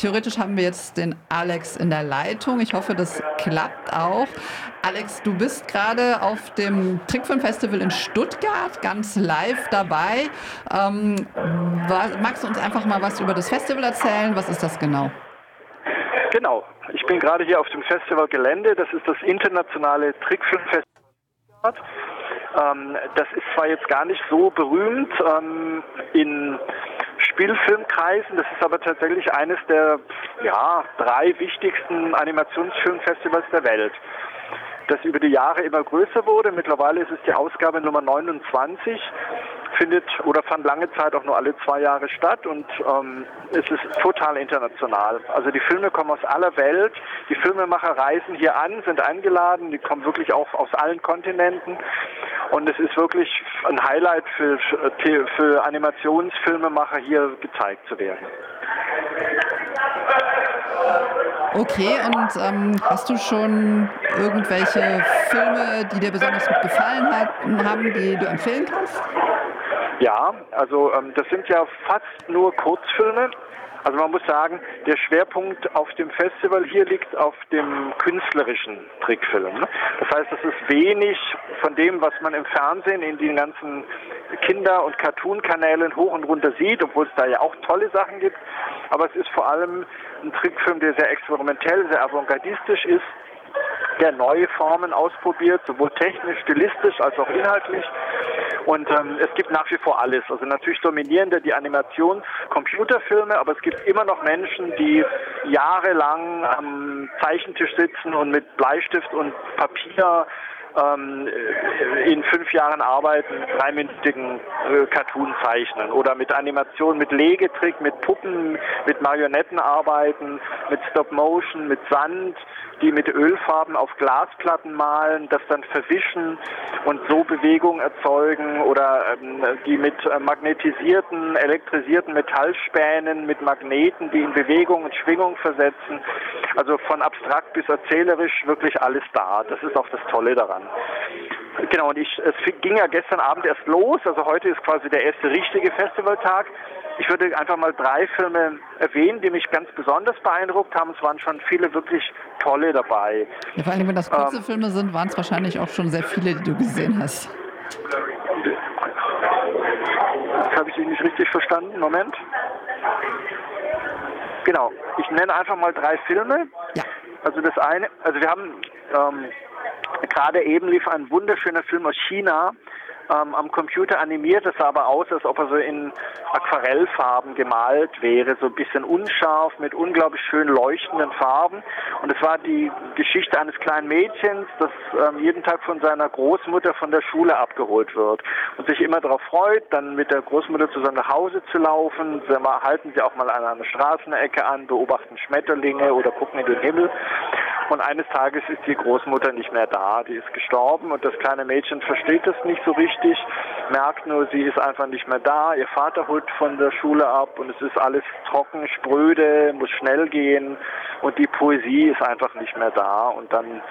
theoretisch haben wir jetzt den Alex in der Leitung. Ich hoffe, das klappt auch. Alex, du bist gerade auf dem Trickfilmfestival in Stuttgart ganz live dabei. Ähm, magst du uns einfach mal was über das Festival erzählen? Was ist das genau? Genau. Ich bin gerade hier auf dem Festivalgelände. Das ist das internationale Trickfilmfestival. Ähm, das ist zwar jetzt gar nicht so berühmt ähm, in Spielfilmkreisen, das ist aber tatsächlich eines der ja, drei wichtigsten Animationsfilmfestivals der Welt das über die Jahre immer größer wurde. Mittlerweile ist es die Ausgabe Nummer 29, findet oder fand lange Zeit auch nur alle zwei Jahre statt und ähm, es ist total international. Also die Filme kommen aus aller Welt, die Filmemacher reisen hier an, sind eingeladen, die kommen wirklich auch aus allen Kontinenten und es ist wirklich ein Highlight für, für Animationsfilmemacher hier gezeigt zu werden. Okay, und ähm, hast du schon irgendwelche Filme, die dir besonders gut gefallen haben, die du empfehlen kannst? Ja, also ähm, das sind ja fast nur Kurzfilme. Also man muss sagen, der Schwerpunkt auf dem Festival hier liegt auf dem künstlerischen Trickfilm. Ne? Das heißt, es ist wenig von dem, was man im Fernsehen in den ganzen Kinder- und Cartoon-Kanälen hoch und runter sieht, obwohl es da ja auch tolle Sachen gibt. Aber es ist vor allem ein Trickfilm, der sehr experimentell, sehr avantgardistisch ist, der neue Formen ausprobiert, sowohl technisch, stilistisch als auch inhaltlich. Und ähm, es gibt nach wie vor alles. Also natürlich dominieren da die Animations-Computerfilme, aber es gibt immer noch Menschen, die jahrelang am Zeichentisch sitzen und mit Bleistift und Papier ähm, in fünf Jahren arbeiten, dreiminütigen äh, Cartoon zeichnen oder mit Animation, mit Legetrick, mit Puppen, mit Marionetten arbeiten, mit Stop Motion, mit Sand, die mit Ölfarben auf Glasplatten malen, das dann verwischen und so Bewegung erzeugen oder ähm, die mit äh, magnetisierten, elektrisierten Metallspänen, mit Magneten, die in Bewegung und Schwingung versetzen. Also von abstrakt bis erzählerisch wirklich alles da. Das ist auch das Tolle daran. Genau, und ich, es ging ja gestern Abend erst los, also heute ist quasi der erste richtige Festivaltag. Ich würde einfach mal drei Filme erwähnen, die mich ganz besonders beeindruckt haben. Es waren schon viele wirklich tolle dabei. Ja, vor allem, wenn das kurze ähm, Filme sind, waren es wahrscheinlich auch schon sehr viele, die du gesehen hast. Das habe ich nicht richtig verstanden. Moment. Genau, ich nenne einfach mal drei Filme. Ja. Also das eine, also wir haben ähm, gerade eben lief ein wunderschöner Film aus China, ähm, am Computer animiert. Es sah aber aus, als ob er so in Aquarellfarben gemalt wäre, so ein bisschen unscharf mit unglaublich schön leuchtenden Farben. Und es war die Geschichte eines kleinen Mädchens, das ähm, jeden Tag von seiner Großmutter von der Schule abgeholt wird und sich immer darauf freut, dann mit der Großmutter zusammen nach Hause zu laufen. Sie halten sie auch mal an einer Straßenecke an, beobachten Schmetterlinge oder gucken in den Himmel. Und eines Tages ist die Großmutter nicht mehr da, die ist gestorben und das kleine Mädchen versteht das nicht so richtig, merkt nur, sie ist einfach nicht mehr da, ihr Vater holt von der Schule ab und es ist alles trocken, spröde, muss schnell gehen und die Poesie ist einfach nicht mehr da. Und dann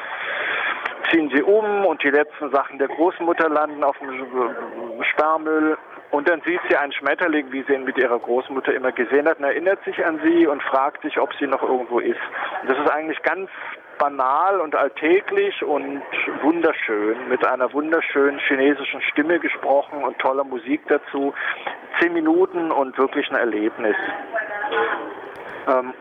ziehen sie um und die letzten Sachen der Großmutter landen auf dem Sperrmüll und dann sieht sie einen Schmetterling, wie sie ihn mit ihrer Großmutter immer gesehen hat, und erinnert sich an sie und fragt sich, ob sie noch irgendwo ist. Und das ist eigentlich ganz banal und alltäglich und wunderschön, mit einer wunderschönen chinesischen Stimme gesprochen und toller Musik dazu. Zehn Minuten und wirklich ein Erlebnis. Ähm,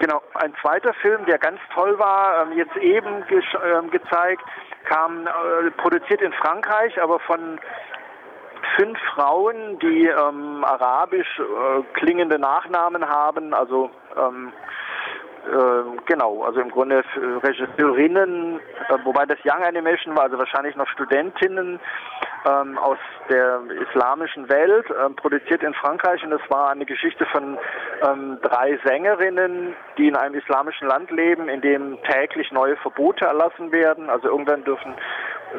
genau, ein zweiter Film, der ganz toll war, ähm, jetzt eben ge äh, gezeigt, kam äh, produziert in Frankreich, aber von fünf Frauen, die ähm, arabisch äh, klingende Nachnamen haben, also ähm, äh, genau, also im Grunde Regisseurinnen, äh, wobei das Young Animation war, also wahrscheinlich noch Studentinnen ähm, aus der islamischen Welt, ähm, produziert in Frankreich und es war eine Geschichte von ähm, drei Sängerinnen, die in einem islamischen Land leben, in dem täglich neue Verbote erlassen werden. Also irgendwann dürfen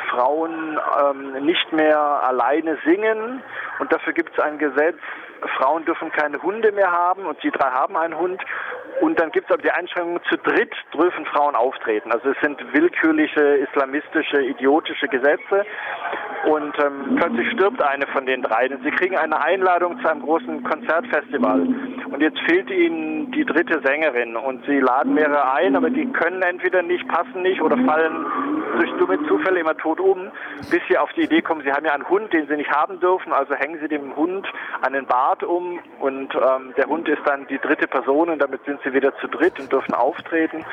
Frauen ähm, nicht mehr alleine singen und dafür gibt es ein Gesetz, Frauen dürfen keine Hunde mehr haben und sie drei haben einen Hund und dann gibt es aber die Einschränkung, zu dritt dürfen Frauen auftreten. Also es sind willkürliche, islamistische, idiotische Gesetze. Und ähm, plötzlich stirbt eine von den drei. Und sie kriegen eine Einladung zu einem großen Konzertfestival. Und jetzt fehlt ihnen die dritte Sängerin. Und sie laden mehrere ein, aber die können entweder nicht, passen nicht oder fallen durch dumme Zufälle immer tot um, bis sie auf die Idee kommen, sie haben ja einen Hund, den sie nicht haben dürfen. Also hängen sie dem Hund einen Bart um und ähm, der Hund ist dann die dritte Person und damit sind sie wieder zu dritt und dürfen auftreten.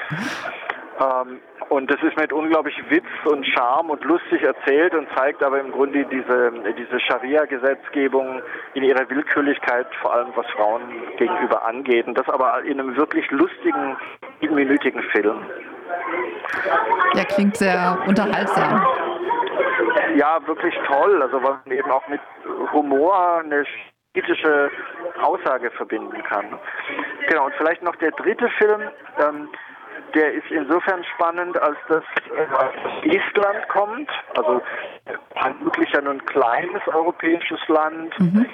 Ähm, und das ist mit unglaublich Witz und Charme und lustig erzählt und zeigt aber im Grunde diese, diese Scharia-Gesetzgebung in ihrer Willkürlichkeit, vor allem was Frauen gegenüber angeht. Und das aber in einem wirklich lustigen, minütigen Film. Ja, klingt sehr unterhaltsam. Ja, wirklich toll. Also weil man eben auch mit Humor eine politische Aussage verbinden kann. Genau, und vielleicht noch der dritte Film, ähm, der ist insofern spannend, als das äh, Estland kommt, also wirklich ja nur ein kleines europäisches Land. Mhm.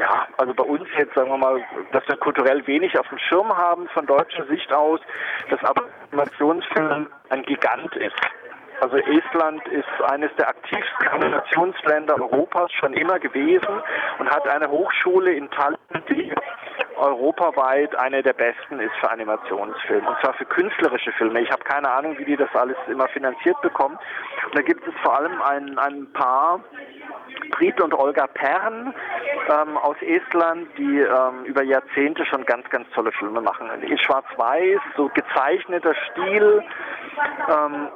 Ja, also bei uns jetzt sagen wir mal, dass wir kulturell wenig auf dem Schirm haben von deutscher Sicht aus, dass aber Animationsfilm ein Gigant ist. Also Estland ist eines der aktivsten Animationsländer Europas schon immer gewesen und hat eine Hochschule in Tallinn, die europaweit eine der besten ist für Animationsfilme und zwar für künstlerische Filme. Ich habe keine Ahnung, wie die das alles immer finanziert bekommen. Und da gibt es vor allem ein, ein Paar, Brit und Olga Pern ähm, aus Estland, die ähm, über Jahrzehnte schon ganz, ganz tolle Filme machen. In Schwarz-Weiß, so gezeichneter Stil. Ähm,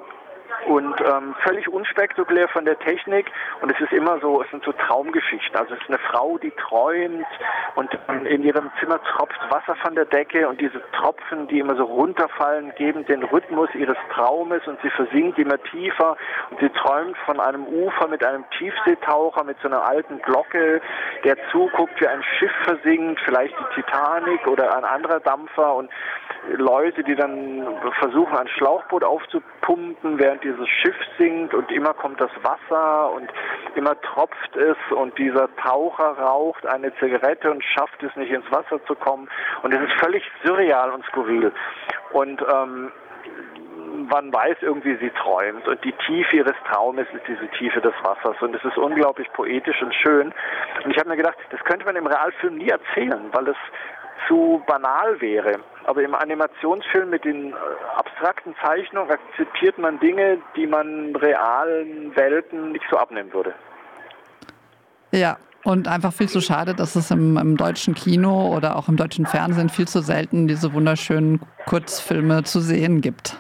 und ähm, völlig unspektakulär von der Technik. Und es ist immer so, es sind so Traumgeschichten. Also es ist eine Frau, die träumt und in ihrem Zimmer tropft Wasser von der Decke und diese Tropfen, die immer so runterfallen, geben den Rhythmus ihres Traumes und sie versinkt immer tiefer. Und sie träumt von einem Ufer mit einem Tiefseetaucher, mit so einer alten Glocke, der zuguckt, wie ein Schiff versinkt, vielleicht die Titanic oder ein anderer Dampfer. Und Leute, die dann versuchen, ein Schlauchboot aufzupumpen, während dieses Schiff sinkt und immer kommt das Wasser und immer tropft es und dieser Taucher raucht eine Zigarette und schafft es nicht ins Wasser zu kommen. Und es ist völlig surreal und skurril. Und ähm, man weiß irgendwie, sie träumt. Und die Tiefe ihres Traumes ist diese Tiefe des Wassers. Und es ist unglaublich poetisch und schön. Und ich habe mir gedacht, das könnte man im Realfilm nie erzählen, weil es zu banal wäre. Aber im Animationsfilm mit den äh, abstrakten Zeichnungen akzeptiert man Dinge, die man realen Welten nicht so abnehmen würde. Ja, und einfach viel zu schade, dass es im, im, deutschen Kino oder auch im deutschen Fernsehen viel zu selten diese wunderschönen Kurzfilme zu sehen gibt.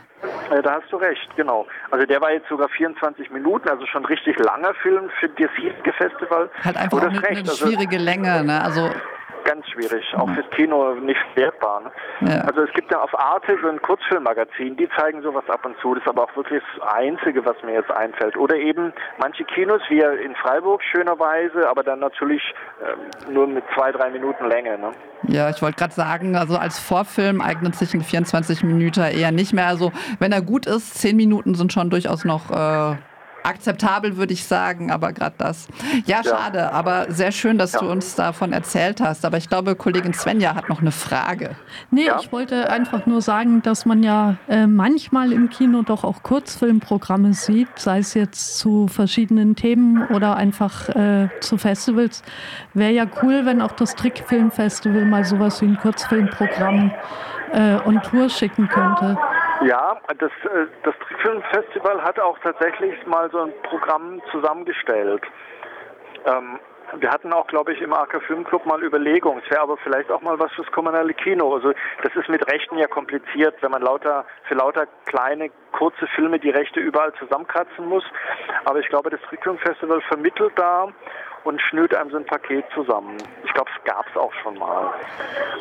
Ja, da hast du recht, genau. Also der war jetzt sogar 24 Minuten, also schon richtig langer Film für das hiesige Festival. Hat einfach eine, eine, also schwierige also, Länge, ne? Also ganz schwierig, auch fürs Kino nicht wertbar. Ne? Ja. Also es gibt ja auf Arte so ein Kurzfilmmagazin, die zeigen sowas ab und zu. Das ist aber auch wirklich das Einzige, was mir jetzt einfällt. Oder eben manche Kinos, wie in Freiburg schönerweise, aber dann natürlich äh, nur mit zwei, drei Minuten Länge. Ne? Ja, ich wollte gerade sagen, also als Vorfilm eignet sich ein 24 Minuten eher nicht mehr. Also wenn er gut ist, zehn Minuten sind schon durchaus noch äh, akzeptabel, würde ich sagen, aber gerade das. Ja, schade, ja. aber sehr schön, dass ja. du uns davon erzählt hast. Aber ich glaube, Kollegin Svenja hat noch eine Frage. Nee, ja. ich wollte einfach nur sagen, dass man ja äh, manchmal im Kino doch auch Kurzfilmprogramme sieht, sei es jetzt zu verschiedenen Themen oder einfach äh, zu Festivals. Wäre ja cool, wenn auch das Trickfilmfestival mal sowas wie ein Kurzfilmprogramm äh, und Tour schicken könnte. Ja, das, äh, das Trickfilmfestival hat auch tatsächlich mal so ein Programm zusammengestellt. Ähm, wir hatten auch, glaube ich, im AK Filmclub mal Überlegungen. Es wäre aber vielleicht auch mal was fürs kommunale Kino. Also das ist mit Rechten ja kompliziert, wenn man lauter für lauter kleine, kurze Filme die Rechte überall zusammenkratzen muss. Aber ich glaube, das Trickfilmfestival vermittelt da und schnürt einem so ein Paket zusammen. Ich glaube, es gab es auch schon mal.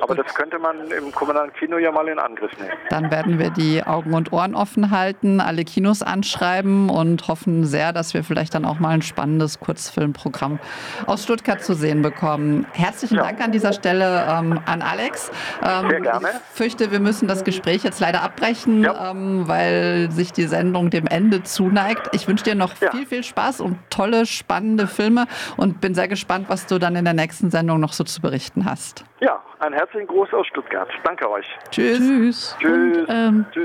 Aber Gut. das könnte man im kommunalen Kino ja mal in Angriff nehmen. Dann werden wir die Augen und Ohren offen halten, alle Kinos anschreiben und hoffen sehr, dass wir vielleicht dann auch mal ein spannendes Kurzfilmprogramm aus Stuttgart zu sehen bekommen. Herzlichen ja. Dank an dieser Stelle ähm, an Alex. Ähm, Sehr gerne. Ich fürchte, wir müssen das Gespräch jetzt leider abbrechen, ja. ähm, weil sich die Sendung dem Ende zuneigt. Ich wünsche dir noch ja. viel, viel Spaß und tolle, spannende Filme und bin sehr gespannt, was du dann in der nächsten Sendung noch noch so zu berichten hast. Ja, einen herzlichen Gruß aus Stuttgart. Danke euch. Tschüss. Tschüss. Tschüss. Und, ähm, Tschüss.